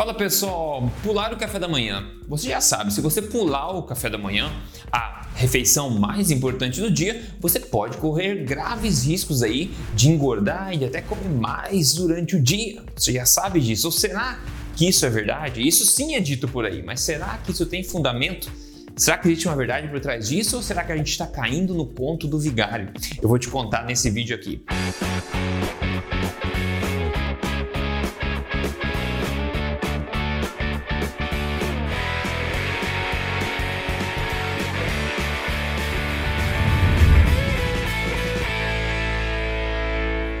Fala pessoal, pular o café da manhã. Você já sabe, se você pular o café da manhã, a refeição mais importante do dia, você pode correr graves riscos aí de engordar e até comer mais durante o dia. Você já sabe disso. Ou será que isso é verdade? Isso sim é dito por aí, mas será que isso tem fundamento? Será que existe uma verdade por trás disso ou será que a gente está caindo no ponto do vigário? Eu vou te contar nesse vídeo aqui.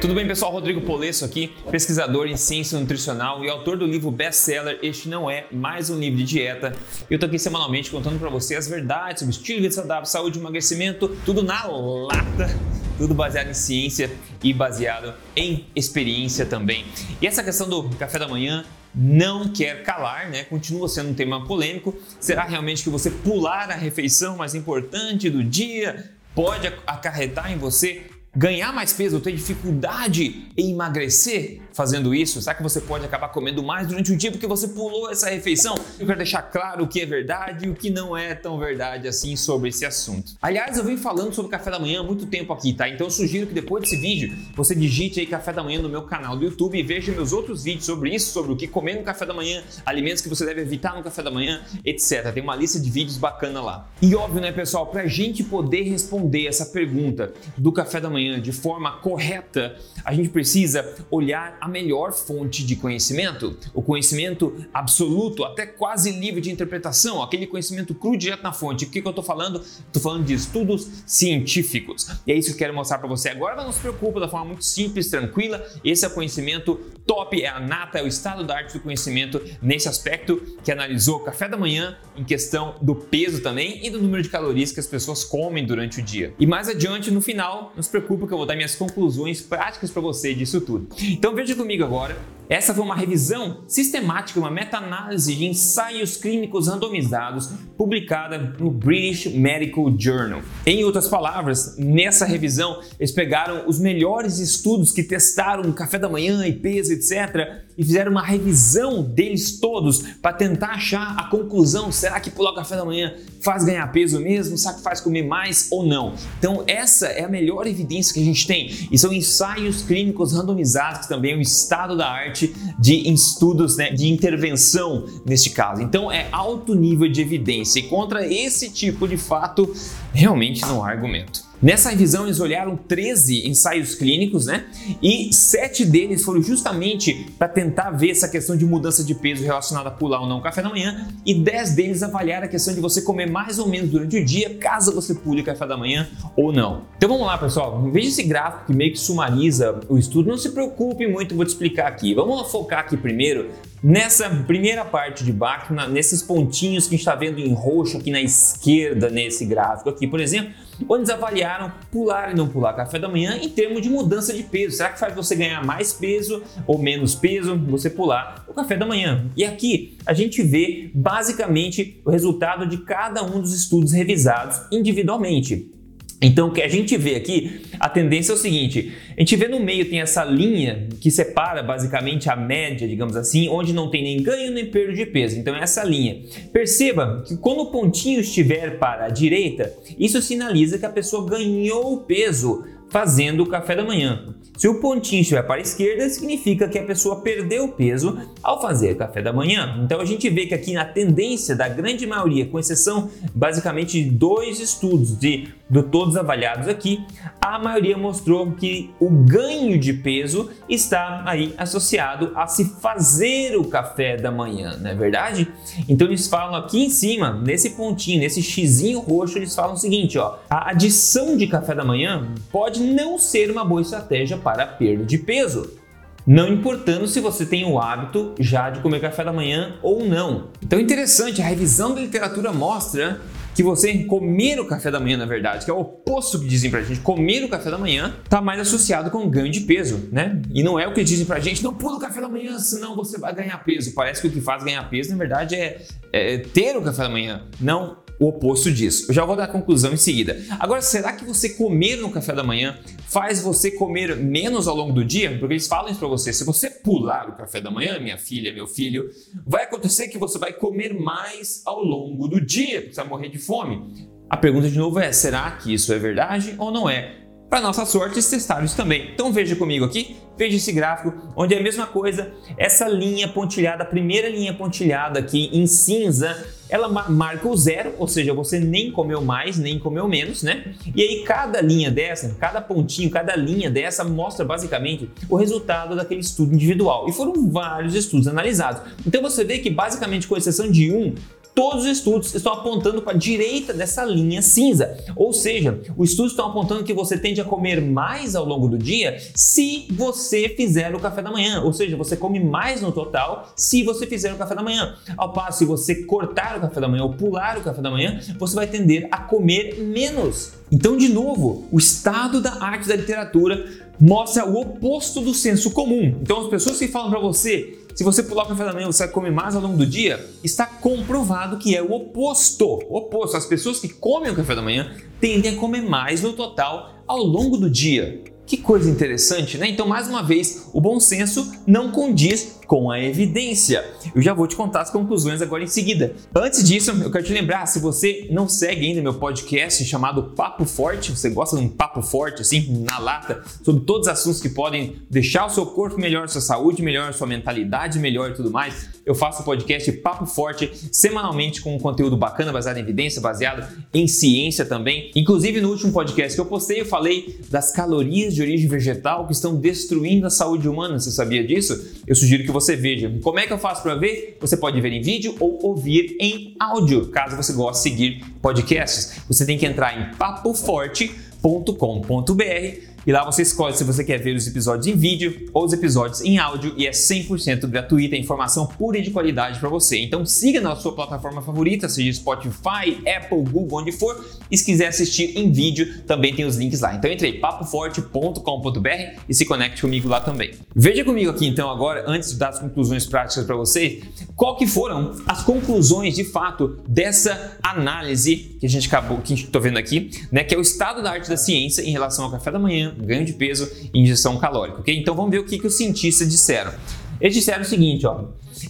Tudo bem, pessoal? Rodrigo Polesso aqui, pesquisador em ciência nutricional e autor do livro best-seller Este Não É Mais Um Livro de Dieta. Eu tô aqui semanalmente contando para você as verdades sobre estilo de vida saudável, saúde emagrecimento, tudo na lata, tudo baseado em ciência e baseado em experiência também. E essa questão do café da manhã não quer calar, né? Continua sendo um tema polêmico. Será realmente que você pular a refeição mais importante do dia pode acarretar em você ganhar mais peso ter dificuldade em emagrecer fazendo isso? Será que você pode acabar comendo mais durante o dia porque você pulou essa refeição? Eu quero deixar claro o que é verdade e o que não é tão verdade assim sobre esse assunto. Aliás, eu venho falando sobre café da manhã há muito tempo aqui, tá? Então eu sugiro que depois desse vídeo você digite aí café da manhã no meu canal do YouTube e veja meus outros vídeos sobre isso, sobre o que comer no café da manhã, alimentos que você deve evitar no café da manhã, etc. Tem uma lista de vídeos bacana lá. E óbvio, né, pessoal, pra gente poder responder essa pergunta do café da manhã manhã de forma correta, a gente precisa olhar a melhor fonte de conhecimento, o conhecimento absoluto, até quase livre de interpretação, aquele conhecimento cru direto na fonte. O que, que eu estou falando? Estou falando de estudos científicos. E é isso que eu quero mostrar para você agora, mas não se preocupe, da forma muito simples, tranquila. Esse é o conhecimento top, é a nata, é o estado da arte do conhecimento nesse aspecto que analisou o café da manhã em questão do peso também e do número de calorias que as pessoas comem durante o dia. E mais adiante, no final, não se preocupe porque eu vou dar minhas conclusões práticas para você disso tudo. Então veja comigo agora essa foi uma revisão sistemática, uma meta-análise de ensaios clínicos randomizados publicada no British Medical Journal. Em outras palavras, nessa revisão eles pegaram os melhores estudos que testaram café da manhã e peso, etc., e fizeram uma revisão deles todos para tentar achar a conclusão: será que pular o café da manhã faz ganhar peso mesmo? Será que faz comer mais ou não? Então, essa é a melhor evidência que a gente tem, e são ensaios clínicos randomizados, que também é o estado da arte parte de estudos né, de intervenção neste caso. Então é alto nível de evidência e contra esse tipo de fato realmente não há argumento. Nessa revisão, eles olharam 13 ensaios clínicos, né? E sete deles foram justamente para tentar ver essa questão de mudança de peso relacionada a pular ou não o café da manhã, e 10 deles avaliaram a questão de você comer mais ou menos durante o dia, caso você pule o café da manhã ou não. Então vamos lá, pessoal. Veja esse gráfico que meio que sumariza o estudo. Não se preocupe muito, vou te explicar aqui. Vamos focar aqui primeiro Nessa primeira parte de baixo, nesses pontinhos que a gente está vendo em roxo aqui na esquerda, nesse gráfico aqui, por exemplo, onde eles avaliaram pular e não pular café da manhã em termos de mudança de peso. Será que faz você ganhar mais peso ou menos peso você pular o café da manhã? E aqui a gente vê basicamente o resultado de cada um dos estudos revisados individualmente. Então, o que a gente vê aqui, a tendência é o seguinte: a gente vê no meio tem essa linha que separa basicamente a média, digamos assim, onde não tem nem ganho nem perda de peso. Então, é essa linha. Perceba que quando o pontinho estiver para a direita, isso sinaliza que a pessoa ganhou peso fazendo o café da manhã. Se o pontinho estiver para a esquerda, significa que a pessoa perdeu peso ao fazer café da manhã. Então a gente vê que aqui na tendência da grande maioria, com exceção basicamente de dois estudos de, de todos avaliados aqui, a maioria mostrou que o ganho de peso está aí associado a se fazer o café da manhã, não é verdade? Então eles falam aqui em cima, nesse pontinho, nesse xizinho roxo, eles falam o seguinte, ó, a adição de café da manhã pode não ser uma boa estratégia para para perda de peso. Não importando se você tem o hábito já de comer café da manhã ou não. Então, interessante, a revisão da literatura mostra que você comer o café da manhã, na verdade, que é o oposto que dizem pra gente, comer o café da manhã está mais associado com ganho de peso, né? E não é o que dizem pra gente, não pula o café da manhã, senão você vai ganhar peso. Parece que o que faz ganhar peso, na verdade, é, é ter o café da manhã, não o oposto disso. Eu já vou dar a conclusão em seguida. Agora, será que você comer no café da manhã faz você comer menos ao longo do dia? Porque eles falam isso para você. Se você pular o café da manhã, minha filha, meu filho, vai acontecer que você vai comer mais ao longo do dia, você vai morrer de fome. A pergunta de novo é: será que isso é verdade ou não é? Para nossa sorte, eles testaram isso também. Então veja comigo aqui, veja esse gráfico, onde é a mesma coisa, essa linha pontilhada, a primeira linha pontilhada aqui em cinza, ela marca o zero, ou seja, você nem comeu mais, nem comeu menos, né? E aí cada linha dessa, cada pontinho, cada linha dessa mostra basicamente o resultado daquele estudo individual. E foram vários estudos analisados. Então você vê que basicamente com exceção de um, Todos os estudos estão apontando para a direita dessa linha cinza, ou seja, os estudos estão apontando que você tende a comer mais ao longo do dia se você fizer o café da manhã, ou seja, você come mais no total se você fizer o café da manhã. Ao passo, se você cortar o café da manhã ou pular o café da manhã, você vai tender a comer menos. Então, de novo, o estado da arte da literatura mostra o oposto do senso comum. Então, as pessoas que falam para você se você pular o café da manhã, você vai comer mais ao longo do dia, está comprovado que é o oposto. O oposto. As pessoas que comem o café da manhã tendem a comer mais no total ao longo do dia. Que coisa interessante, né? Então, mais uma vez, o bom senso não condiz com a evidência. Eu já vou te contar as conclusões agora em seguida. Antes disso, eu quero te lembrar, se você não segue ainda meu podcast chamado Papo Forte, você gosta de um papo forte assim, na lata, sobre todos os assuntos que podem deixar o seu corpo melhor, sua saúde melhor, sua mentalidade melhor e tudo mais, eu faço o podcast Papo Forte semanalmente com um conteúdo bacana, baseado em evidência, baseado em ciência também. Inclusive, no último podcast que eu postei, eu falei das calorias de origem vegetal que estão destruindo a saúde humana. Você sabia disso? Eu sugiro que você veja. Como é que eu faço para ver? Você pode ver em vídeo ou ouvir em áudio, caso você goste de seguir podcasts. Você tem que entrar em papoforte.com.br e lá você escolhe se você quer ver os episódios em vídeo ou os episódios em áudio e é 100% gratuita, informação pura e de qualidade para você. Então siga na sua plataforma favorita, seja Spotify, Apple, Google, onde for. E se quiser assistir em vídeo, também tem os links lá. Então entre aí, papoforte.com.br e se conecte comigo lá também. Veja comigo aqui então agora, antes de dar as conclusões práticas para vocês, qual que foram as conclusões de fato dessa análise que a gente acabou, que está vendo aqui, né, que é o estado da arte da ciência em relação ao café da manhã, ganho de peso e injeção calórica, ok? Então vamos ver o que, que os cientistas disseram. Eles disseram o seguinte, ó.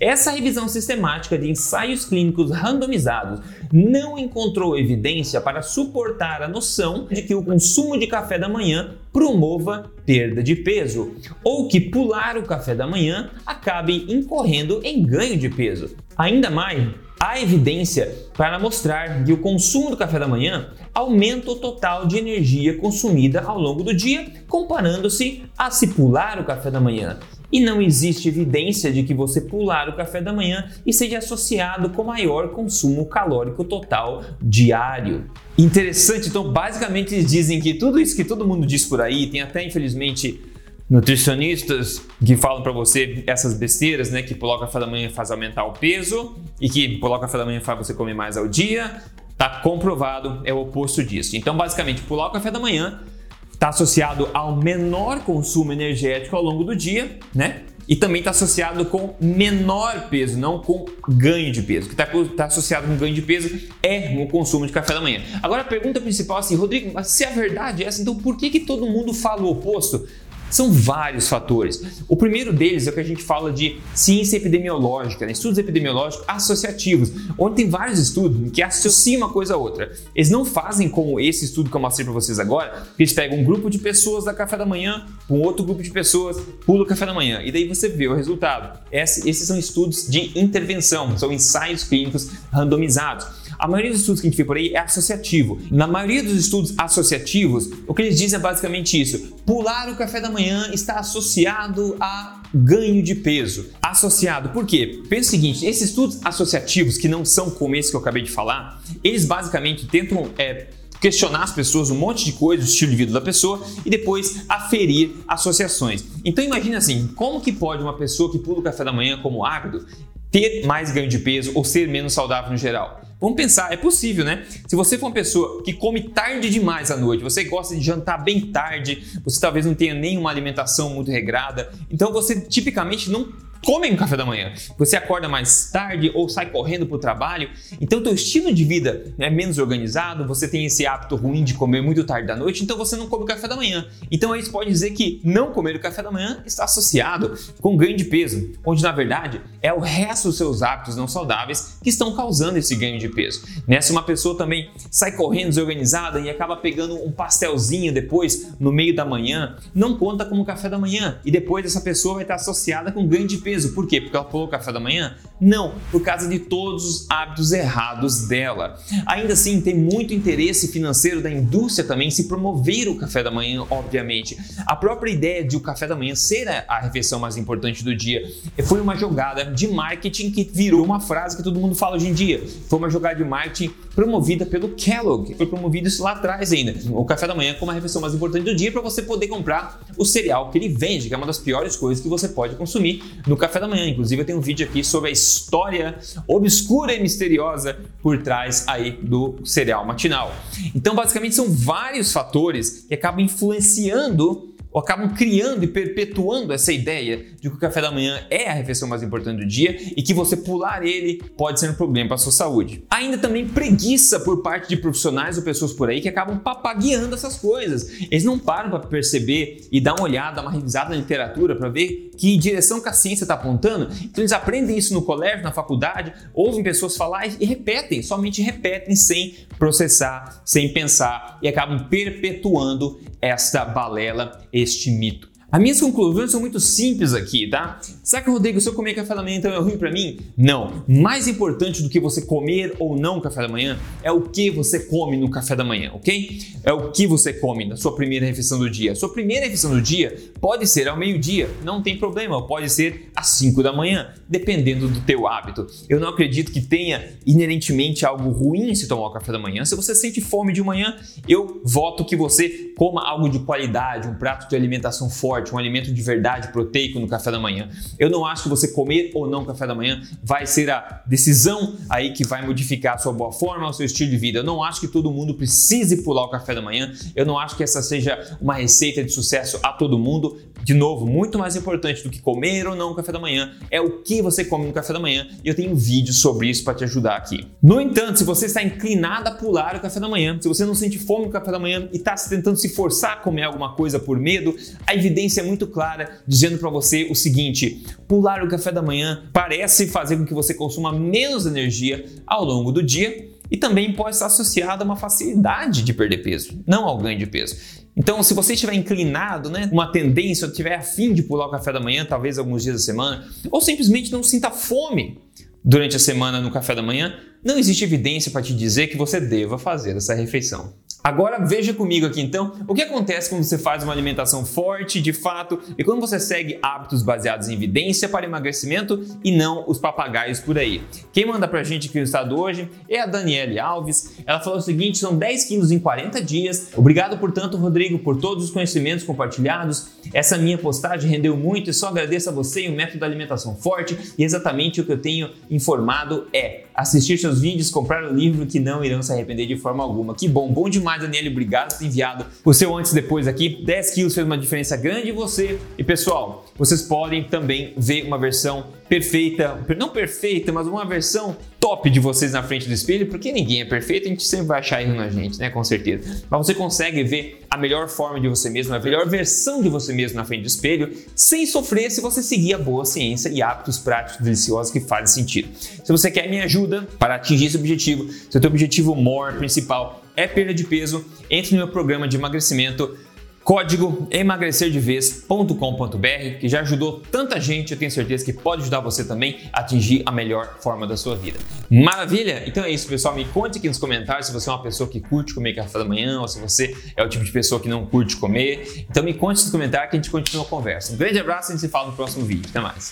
Essa revisão sistemática de ensaios clínicos randomizados não encontrou evidência para suportar a noção de que o consumo de café da manhã promova perda de peso, ou que pular o café da manhã acabe incorrendo em ganho de peso. Ainda mais, Há evidência para mostrar que o consumo do café da manhã aumenta o total de energia consumida ao longo do dia, comparando-se a se pular o café da manhã. E não existe evidência de que você pular o café da manhã e seja associado com maior consumo calórico total diário. Interessante, então basicamente eles dizem que tudo isso que todo mundo diz por aí, tem até infelizmente nutricionistas que falam para você essas besteiras, né? Que pular o café da manhã faz aumentar o peso e que pular o café da manhã faz você comer mais ao dia. Tá comprovado, é o oposto disso. Então, basicamente, pular o café da manhã está associado ao menor consumo energético ao longo do dia, né? E também está associado com menor peso, não com ganho de peso. O que está tá associado com ganho de peso é o consumo de café da manhã. Agora a pergunta principal é assim, Rodrigo, mas se a verdade é essa, então por que, que todo mundo fala o oposto? São vários fatores. O primeiro deles é o que a gente fala de ciência epidemiológica, né? estudos epidemiológicos associativos, onde tem vários estudos que associam uma coisa a outra. Eles não fazem como esse estudo que eu mostrei para vocês agora, que eles pegam um grupo de pessoas da café da manhã, um outro grupo de pessoas pula o café da manhã, e daí você vê o resultado. Esses são estudos de intervenção, são ensaios clínicos randomizados. A maioria dos estudos que a gente vê por aí é associativo. Na maioria dos estudos associativos, o que eles dizem é basicamente isso: pular o café da manhã está associado a ganho de peso. Associado, por quê? Pensa o seguinte: esses estudos associativos, que não são como esse que eu acabei de falar, eles basicamente tentam. É, questionar as pessoas um monte de coisa, o estilo de vida da pessoa e depois aferir associações. Então imagine assim, como que pode uma pessoa que pula o café da manhã como hábito ter mais ganho de peso ou ser menos saudável no geral? Vamos pensar, é possível, né? Se você for uma pessoa que come tarde demais à noite, você gosta de jantar bem tarde, você talvez não tenha nenhuma alimentação muito regrada, então você tipicamente não comem um café da manhã. Você acorda mais tarde ou sai correndo para o trabalho, então teu estilo de vida é menos organizado, você tem esse hábito ruim de comer muito tarde da noite, então você não come o café da manhã. Então aí você pode dizer que não comer o café da manhã está associado com ganho de peso, onde na verdade é o resto dos seus hábitos não saudáveis que estão causando esse ganho de peso. Nessa uma pessoa também sai correndo desorganizada e acaba pegando um pastelzinho depois no meio da manhã, não conta como café da manhã e depois essa pessoa vai estar associada com ganho de peso. Por quê? Porque ela pulou o café da manhã? Não, por causa de todos os hábitos errados dela. Ainda assim, tem muito interesse financeiro da indústria também se promover o café da manhã, obviamente. A própria ideia de o café da manhã ser a refeição mais importante do dia foi uma jogada de marketing que virou uma frase que todo mundo fala hoje em dia. Foi uma jogada de marketing promovida pelo Kellogg. Foi promovido isso lá atrás ainda. O café da manhã como a refeição mais importante do dia para você poder comprar o cereal que ele vende, que é uma das piores coisas que você pode consumir no café da manhã. Inclusive, eu tenho um vídeo aqui sobre a história obscura e misteriosa por trás aí do cereal matinal. Então, basicamente, são vários fatores que acabam influenciando ou acabam criando e perpetuando essa ideia de que o café da manhã é a refeição mais importante do dia e que você pular ele pode ser um problema para a sua saúde. Ainda também preguiça por parte de profissionais ou pessoas por aí que acabam papagueando essas coisas. Eles não param para perceber e dar uma olhada, uma revisada na literatura para ver que direção que a ciência está apontando. Então eles aprendem isso no colégio, na faculdade, ouvem pessoas falar e repetem, somente repetem sem processar, sem pensar e acabam perpetuando esta balela, este mito. As minhas conclusões são muito simples aqui, tá? Será que, Rodrigo, se eu comer café da manhã então é ruim para mim? Não. Mais importante do que você comer ou não café da manhã é o que você come no café da manhã, ok? É o que você come na sua primeira refeição do dia. Sua primeira refeição do dia pode ser ao meio-dia, não tem problema, pode ser às 5 da manhã, dependendo do teu hábito. Eu não acredito que tenha inerentemente algo ruim se tomar o café da manhã. Se você sente fome de manhã, eu voto que você coma algo de qualidade, um prato de alimentação forte forte, um alimento de verdade proteico no café da manhã. Eu não acho que você comer ou não café da manhã vai ser a decisão aí que vai modificar a sua boa forma, o seu estilo de vida. Eu não acho que todo mundo precise pular o café da manhã. Eu não acho que essa seja uma receita de sucesso a todo mundo. De novo, muito mais importante do que comer ou não o café da manhã é o que você come no café da manhã e eu tenho um vídeo sobre isso para te ajudar aqui. No entanto, se você está inclinado a pular o café da manhã, se você não sente fome no café da manhã e está tentando se forçar a comer alguma coisa por medo, a evidência é muito clara dizendo para você o seguinte: pular o café da manhã parece fazer com que você consuma menos energia ao longo do dia e também pode estar associado a uma facilidade de perder peso, não ao ganho de peso. Então, se você estiver inclinado, né, uma tendência, ou tiver afim de pular o café da manhã, talvez alguns dias da semana, ou simplesmente não sinta fome durante a semana no café da manhã, não existe evidência para te dizer que você deva fazer essa refeição. Agora veja comigo aqui então o que acontece quando você faz uma alimentação forte de fato e quando você segue hábitos baseados em evidência para emagrecimento e não os papagaios por aí. Quem manda pra gente aqui no estado hoje é a Daniele Alves. Ela falou o seguinte: são 10 quilos em 40 dias. Obrigado, portanto, Rodrigo, por todos os conhecimentos compartilhados. Essa minha postagem rendeu muito e só agradeço a você e o método da alimentação forte. E exatamente o que eu tenho informado é assistir seus vídeos, comprar o livro que não irão se arrepender de forma alguma. Que bom, bom demais Daniele. Obrigado por ter enviado o seu antes e depois aqui. 10 quilos fez uma diferença grande em você. E pessoal, vocês podem também ver uma versão perfeita, não perfeita, mas uma versão top de vocês na frente do espelho, porque ninguém é perfeito, a gente sempre vai achar erro na gente, né? Com certeza. Mas você consegue ver a melhor forma de você mesmo, a melhor versão de você mesmo na frente do espelho, sem sofrer se você seguir a boa ciência e hábitos práticos deliciosos que fazem sentido. Se você quer minha ajuda para atingir esse objetivo, se o teu objetivo maior, principal é perda de peso, entre no meu programa de emagrecimento código emagrecerdevez.com.br, que já ajudou tanta gente, eu tenho certeza que pode ajudar você também a atingir a melhor forma da sua vida. Maravilha? Então é isso, pessoal. Me conte aqui nos comentários se você é uma pessoa que curte comer café da manhã ou se você é o tipo de pessoa que não curte comer. Então me conte nos comentários que a gente continua a conversa. Um grande abraço e a gente se fala no próximo vídeo. Até mais.